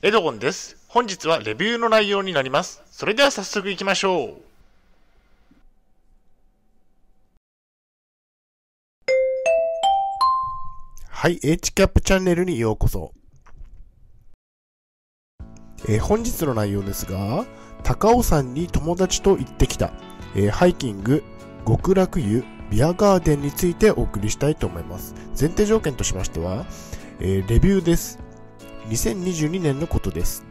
エドゴンです。本日はレビューの内容になります。それでは早速行きましょう。はい、H キャップチャンネルにようこそ。えー本日の内容ですが、高尾山に友達と行ってきた、えーハイキング、極楽湯、ビアガーデンについてお送りしたいと思います。前提条件としましては、えーレビューです。2022年のことです。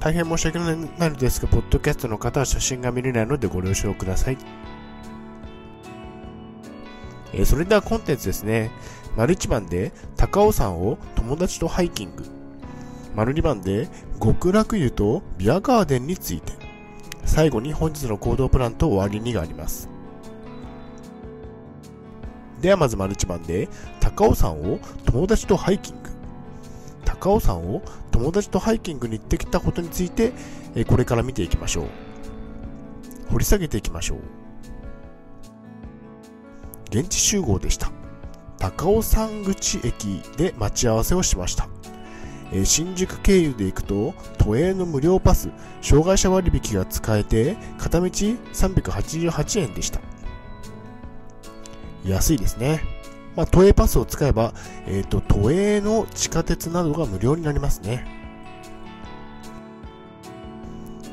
大変申し訳ないのですが、ポッドキャストの方は写真が見れないのでご了承ください。えそれではコンテンツですね。丸1番で高尾山を友達とハイキング。丸2番で極楽湯とビアガーデンについて。最後に本日の行動プランと終わりにがあります。ではまず丸1番で高尾山を友達とハイキング。高尾山を友達とハイキングに行ってきたことについて、えーこれから見ていきましょう。掘り下げていきましょう。現地集合でした。高尾山口駅で待ち合わせをしました。えー新宿経由で行くと、都営の無料パス、障害者割引が使えて、片道388円でした。安いですね。まあ、都営パスを使えば、えっ、と、都営の地下鉄などが無料になりますね。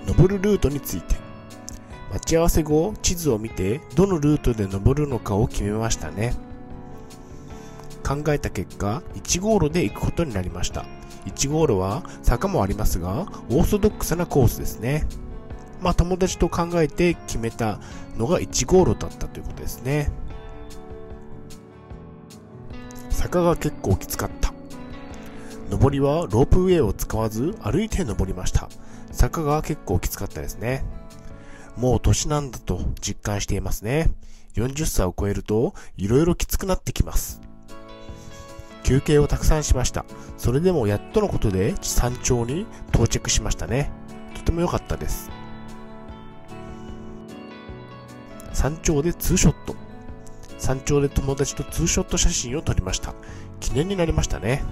登るルートについて。待ち合わせ後、地図を見て、どのルートで登るのかを決めましたね。考えた結果、1号路で行くことになりました。1号路は坂もありますが、オーソドックスなコースですね。まあ友達と考えて決めたのが1号路だったということですね。坂が結構きつかった。上りはロープウェイを使わず歩いて登りました。坂が結構きつかったですね。もう年なんだと実感していますね。40歳を超えると色々きつくなってきます。休憩をたくさんしました。それでもやっとのことで山頂に到着しましたね。とても良かったです。山頂でツーショット。山頂で友達とツーショット写真を撮りました。記念になりましたね。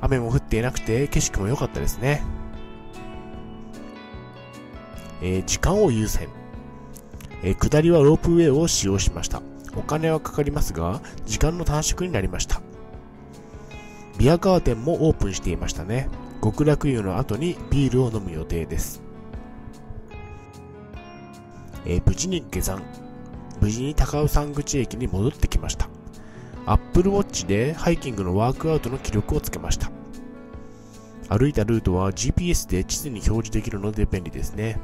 雨も降っていなくて景色も良かったですね。えー時間を優先。えー下りはロープウェイを使用しました。お金はかかりますが、時間の短縮になりました。ビアガーデンもオープンしていましたね。極楽湯の後にビールを飲む予定です。えー無事に下山。無事に高尾山口駅に戻ってきました。Apple Watch でハイキングのワークアウトの記録をつけました。歩いたルートは GPS で地図に表示できるので便利ですね。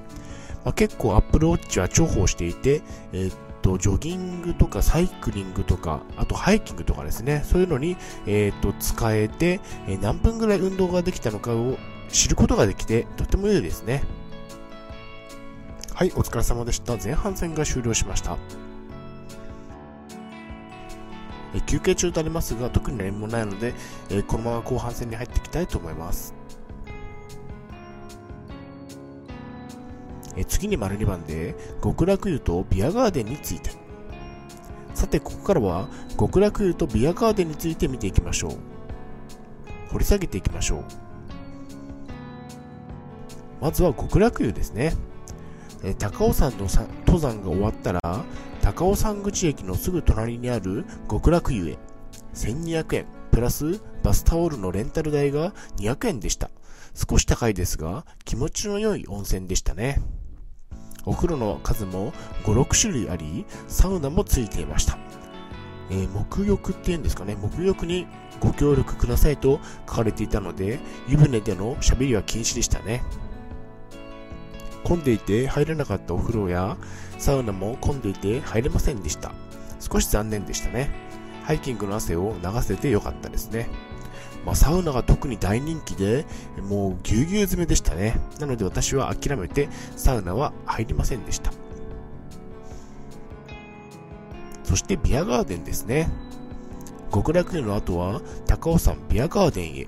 まあ、結構 Apple Watch は重宝していて、えーっと、ジョギングとかサイクリングとか、あとハイキングとかですね、そういうのに、えーっと、使えて、え何分ぐらい運動ができたのかを知ることができて、とても良いですね。はい、お疲れ様でした。前半戦が終了しました。休憩中とありますが、特に何もないので、このまま後半戦に入っていきたいと思います。次に丸2番で極楽湯とビアガーデンについて。さてここからは極楽湯とビアガーデンについて見ていきましょう。掘り下げていきましょう。まずは極楽湯ですね。え高尾山の登山が終わったら高尾山口駅のすぐ隣にある極楽湯へ。1200円。プラスバスタオルのレンタル代が200円でした。少し高いですが気持ちの良い温泉でしたね。お風呂の数も5、6種類あり、サウナもついていました。えー沐浴っていうんですかね、沐浴にご協力くださいと書かれていたので、湯船での喋りは禁止でしたね。混んでいて入れなかったお風呂やサウナも混んでいて入れませんでした。少し残念でしたね。ハイキングの汗を流せてよかったですね。まあ、サウナが特に大人気で、もうぎゅうぎゅう詰めでしたね。なので私は諦めてサウナは入りませんでした。そしてビアガーデンですね。極楽湯の後は高尾山ビアガーデンへ。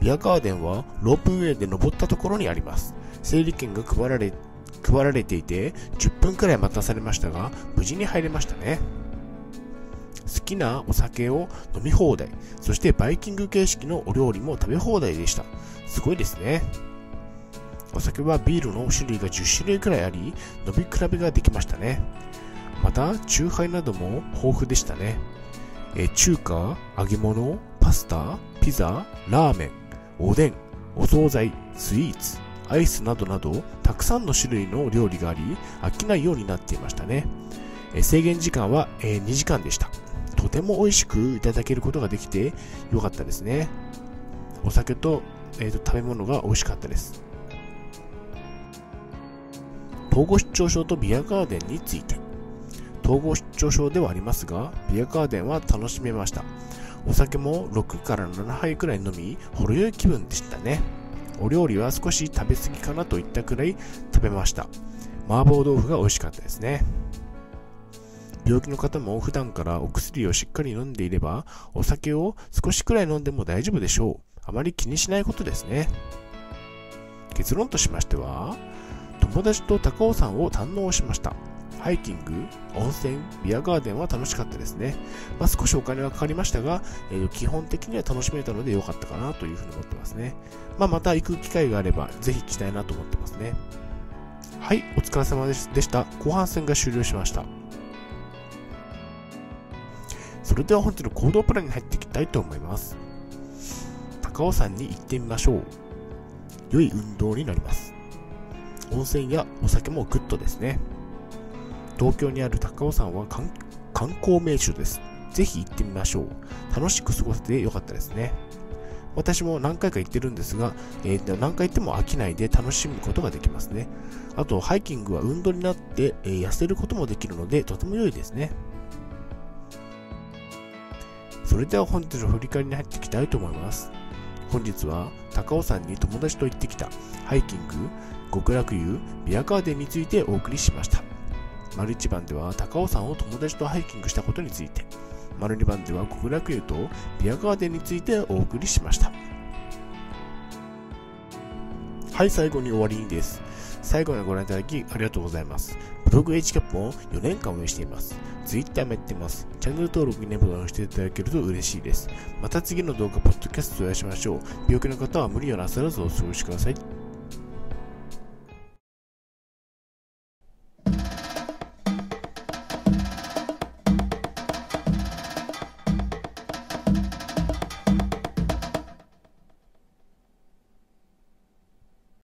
ビアガーデンはロープウェイで登ったところにあります。整理券が配られ、配られていて10分くらい待たされましたが、無事に入れましたね。好きなお酒を飲み放題、そしてバイキング形式のお料理も食べ放題でした。すごいですね。お酒はビールの種類が10種類くらいあり、飲み比べができましたね。また、チューハイなども豊富でしたね。え中華、揚げ物、パスタ、ピザ、ラーメン、おでん、お惣菜、スイーツ、アイスなどなど、たくさんの種類の料理があり、飽きないようになっていましたね。制限時間は、2時間でした。とても美味しくいただけることができてよかったですね。お酒と,、えーと、食べ物が美味しかったです。統合失調症とビアガーデンについて。統合失調症ではありますが、ビアガーデンは楽しめました。お酒も6から7杯くらい飲み、ほろ酔い気分でしたね。お料理は少し食べ過ぎかなといったくらい食べました。麻婆豆腐が美味しかったですね。病気の方も普段からお薬をしっかり飲んでいれば、お酒を少しくらい飲んでも大丈夫でしょう。あまり気にしないことですね。結論としましては、友達と高尾山を堪能しました。ハイキング、温泉、ビアガーデンは楽しかったですね。まあ、少しお金はかかりましたが、えー、基本的には楽しめたので良かったかなというふうに思ってますね。まあ、また行く機会があれば、ぜひ行きたいなと思ってますね。はい、お疲れ様でした。後半戦が終了しました。それでは本日の行動プランに入っていきたいと思います。高尾山に行ってみましょう。良い運動になります。温泉やお酒もグッドですね。東京にある高尾山は観光名所です。ぜひ行ってみましょう。楽しく過ごせてよかったですね。私も何回か行ってるんですが、えー、何回行っても飽きないで楽しむことができますね。あと、ハイキングは運動になって、えー、痩せることもできるので、とても良いですね。それでは本日の振り返りに入っていきたいと思います。本日は高尾山に友達と行ってきたハイキング、極楽湯、ビアガーデンについてお送りしました。丸1番では高尾山を友達とハイキングしたことについて、丸2番では極楽湯とビアガーデンについてお送りしました。はい、最後に終わりです。最後までご覧いただきありがとうございます。ブログ h キャップを4年間運営しています。Twitter もやってます。チャンネル登録、ね、ボタンを押していただけると嬉しいです。また次の動画、ポッドキャストでお会いしましょう。病気の方は無理をなさらずお過ごしください。